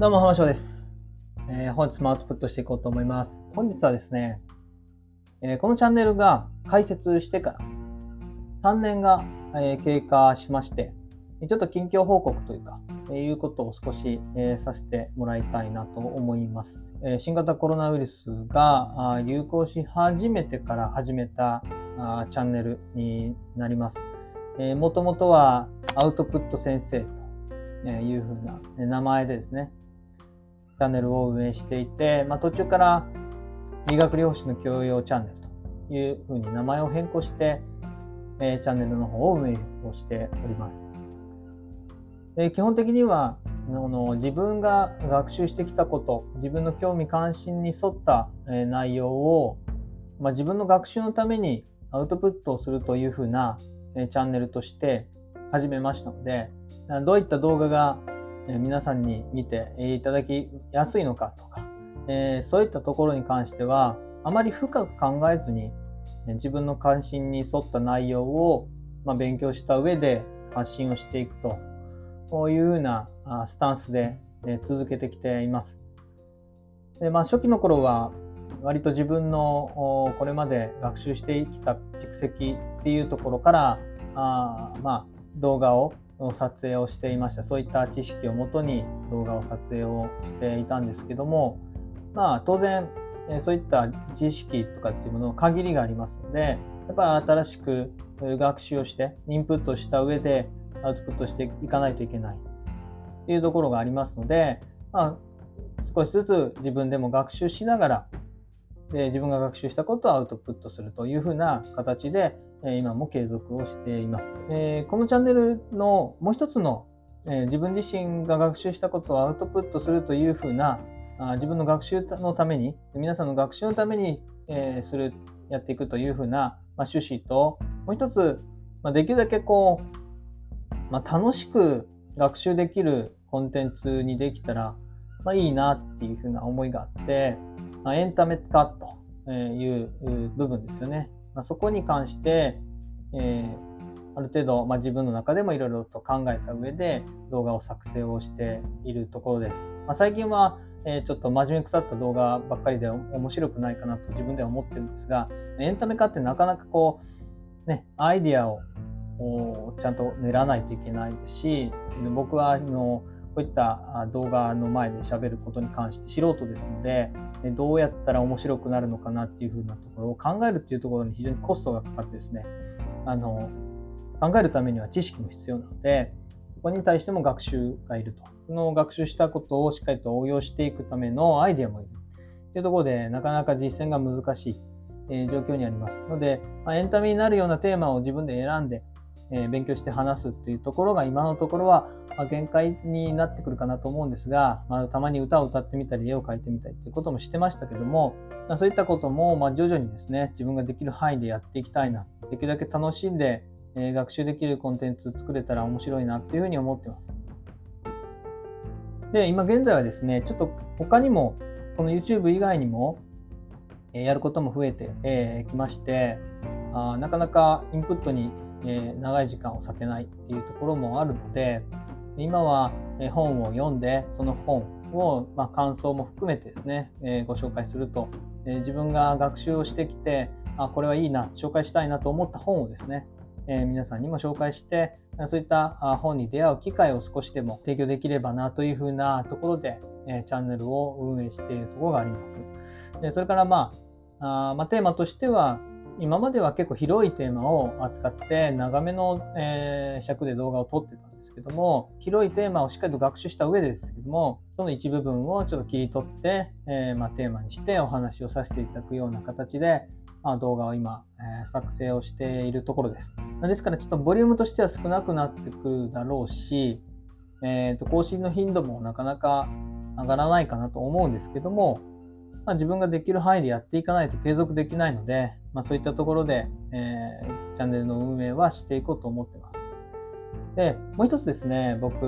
どうも、浜翔です、えー本日もアウトプットしていこうと思います。本日はですね、えーこのチャンネルが開設してから3年が、えー経過しまして、ちょっと近況報告というか、えいうことを少し、えさせてもらいたいなと思います。え新型コロナウイルスが流行し始めてから始めたあチャンネルになります。もともとはアウトプット先生というふうな名前でですね、チャンネルを運営していて、まあ、途中から理学療法士の教養チャンネルというふうに名前を変更して、えーチャンネルの方を運営をしております。で基本的にはあの自分が学習してきたこと、自分の興味関心に沿った、えー内容を、まあ、自分の学習のためにアウトプットをするというふうな、えーチャンネルとして始めましたので、どういった動画が皆さんに見ていただきやすいのかとか、えそういったところに関しては、あまり深く考えずに、自分の関心に沿った内容を、ま、勉強した上で発信をしていくと、こういうふうなスタンスで、続けてきています。でまあ、初期の頃は、割と自分のこれまで学習してきた蓄積っていうところから、あまあ、動画を撮影をしていました。そういった知識をもとに動画を撮影をしていたんですけども、まあ当然、そういった知識とかっていうものの限りがありますので、やっぱり新しく学習をして、インプットした上でアウトプットしていかないといけないっていうところがありますので、まあ少しずつ自分でも学習しながら、で自分が学習したことをアウトプットするというふうな形で、え今も継続をしています。えこのチャンネルのもう一つの、え自分自身が学習したことをアウトプットするというふうなあ自分の学習のために、皆さんの学習のために、えする、やっていくというふうな、ま、趣旨と、もう一つ、ま、できるだけこう、ま、楽しく学習できるコンテンツにできたら、まあ、いいなっていうふうな思いがあって、まあ、エンタメ化という部分ですよね。まあ、そこに関して、えーある程度、まあ、自分の中でもいろいろと考えた上で動画を作成をしているところです。まあ、最近は、えーちょっと真面目腐った動画ばっかりで面白くないかなと自分では思ってるんですが、エンタメ化ってなかなかこう、ね、アイディアをちゃんと練らないといけないですし、僕はあのこういった動画の前で喋ることに関して素人ですので、どうやったら面白くなるのかなっていうふうなところを考えるっていうところに非常にコストがかかってですね、あの、考えるためには知識も必要なので、そこに対しても学習がいると。その学習したことをしっかりと応用していくためのアイデアもいる。というところで、なかなか実践が難しい、え状況にあります。ので、ま、エンタメになるようなテーマを自分で選んで、え勉強して話すっていうところが今のところは、ま、限界になってくるかなと思うんですが、まあ、たまに歌を歌ってみたり、絵を描いてみたりっていうこともしてましたけども、まあ、そういったことも、まあ、徐々にですね、自分ができる範囲でやっていきたいな。できるだけ楽しんで、え学習できるコンテンツ作れたら面白いなっていうふうに思ってます。で、今現在はですね、ちょっと他にも、この YouTube 以外にも、えやることも増えてき、えーましてあなかなかインプットに、え長い時間を割けないっていうところもあるので、今は本を読んで、その本を、ま、感想も含めてですね、えご紹介すると、え自分が学習をしてきて、あ、これはいいな、紹介したいなと思った本をですね、え皆さんにも紹介して、そういった本に出会う機会を少しでも提供できればなというふうなところで、えチャンネルを運営しているところがあります。でそれからまあ、あまあ、テーマとしては、今までは結構広いテーマを扱って長めの、えー尺で動画を撮ってたんですけども、広いテーマをしっかりと学習した上ですけども、その一部分をちょっと切り取って、えーまあ、テーマにしてお話をさせていただくような形で、まあ、動画を今、えー作成をしているところです。ですからちょっとボリュームとしては少なくなってくるだろうし、えーと更新の頻度もなかなか上がらないかなと思うんですけども、まあ、自分ができる範囲でやっていかないと継続できないので、まあ、そういったところで、えーチャンネルの運営はしていこうと思ってます。で、もう一つですね、僕、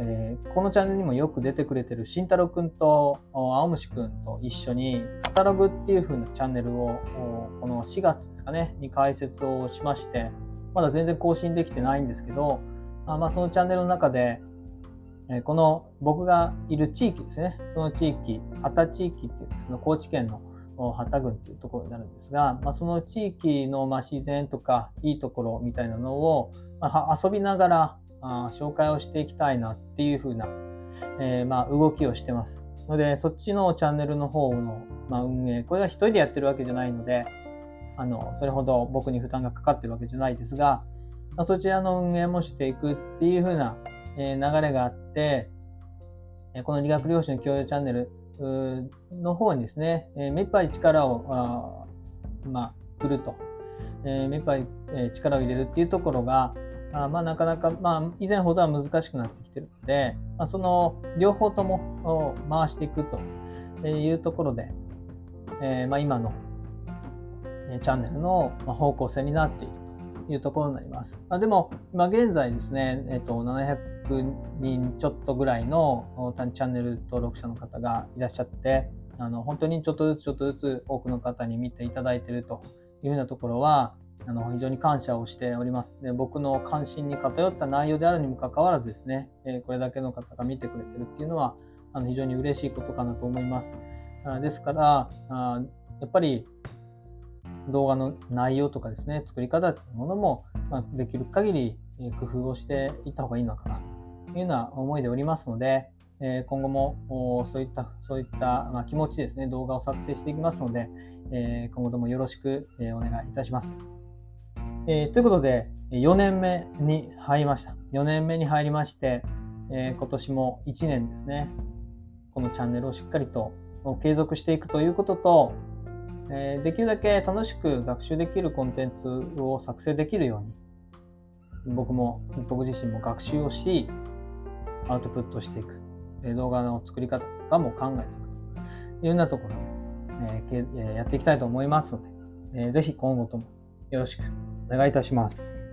えーこのチャンネルにもよく出てくれてる慎太郎くんと青虫くんと一緒にカタログっていう風なチャンネルをこの4月ですかね、に開設をしまして、まだ全然更新できてないんですけど、あまあそのチャンネルの中で、この僕がいる地域ですね、その地域、旗地域っていう、その高知県の旗郡っていうところになるんですが、まあ、その地域のま自然とかいいところみたいなのを、ま遊びながらあ紹介をしていきたいなっていうふうな、えー、ま動きをしてます。ので、そっちのチャンネルの方の、ま運営、これは一人でやってるわけじゃないので、あの、それほど僕に負担がかかってるわけじゃないですが、そちらの運営もしていくっていうふうな、流れがあって、この理学療師の教養チャンネルの方にですね、え目いっぱい力を、あまあ、振ると、え目いっぱい、力を入れるっていうところが、まあ、なかなか、まあ、以前ほどは難しくなってきてるので、まあ、その両方とも回していくというところで、えー、まあ、今のチャンネルの方向性になっている。いうところになります。あ、でも、今現在ですね、えっ、と、700人ちょっとぐらいのチャンネル登録者の方がいらっしゃって、あの、本当にちょっとずつちょっとずつ多くの方に見ていただいているというふうなところは、あの、非常に感謝をしております。で僕の関心に偏った内容であるにもかかわらずですね、えこれだけの方が見てくれてるっていうのは、あの、非常に嬉しいことかなと思います。ですから、あやっぱり、動画の内容とかですね、作り方っていうものも、まあ、できる限り工夫をしていった方がいいのかな、というような思いでおりますので、え今後もそういった、そういった、ま気持ちですね、動画を作成していきますので、え今後ともよろしくえお願いいたします。え、ということで、4年目に入りました。4年目に入りまして、え、今年も1年ですね、このチャンネルをしっかりと継続していくということと、え、できるだけ楽しく学習できるコンテンツを作成できるように、僕も、僕自身も学習をし、アウトプットしていく。動画の作り方とかも考えていくというようなところで、え、やっていきたいと思いますので、えー、ぜひ今後ともよろしくお願いいたします。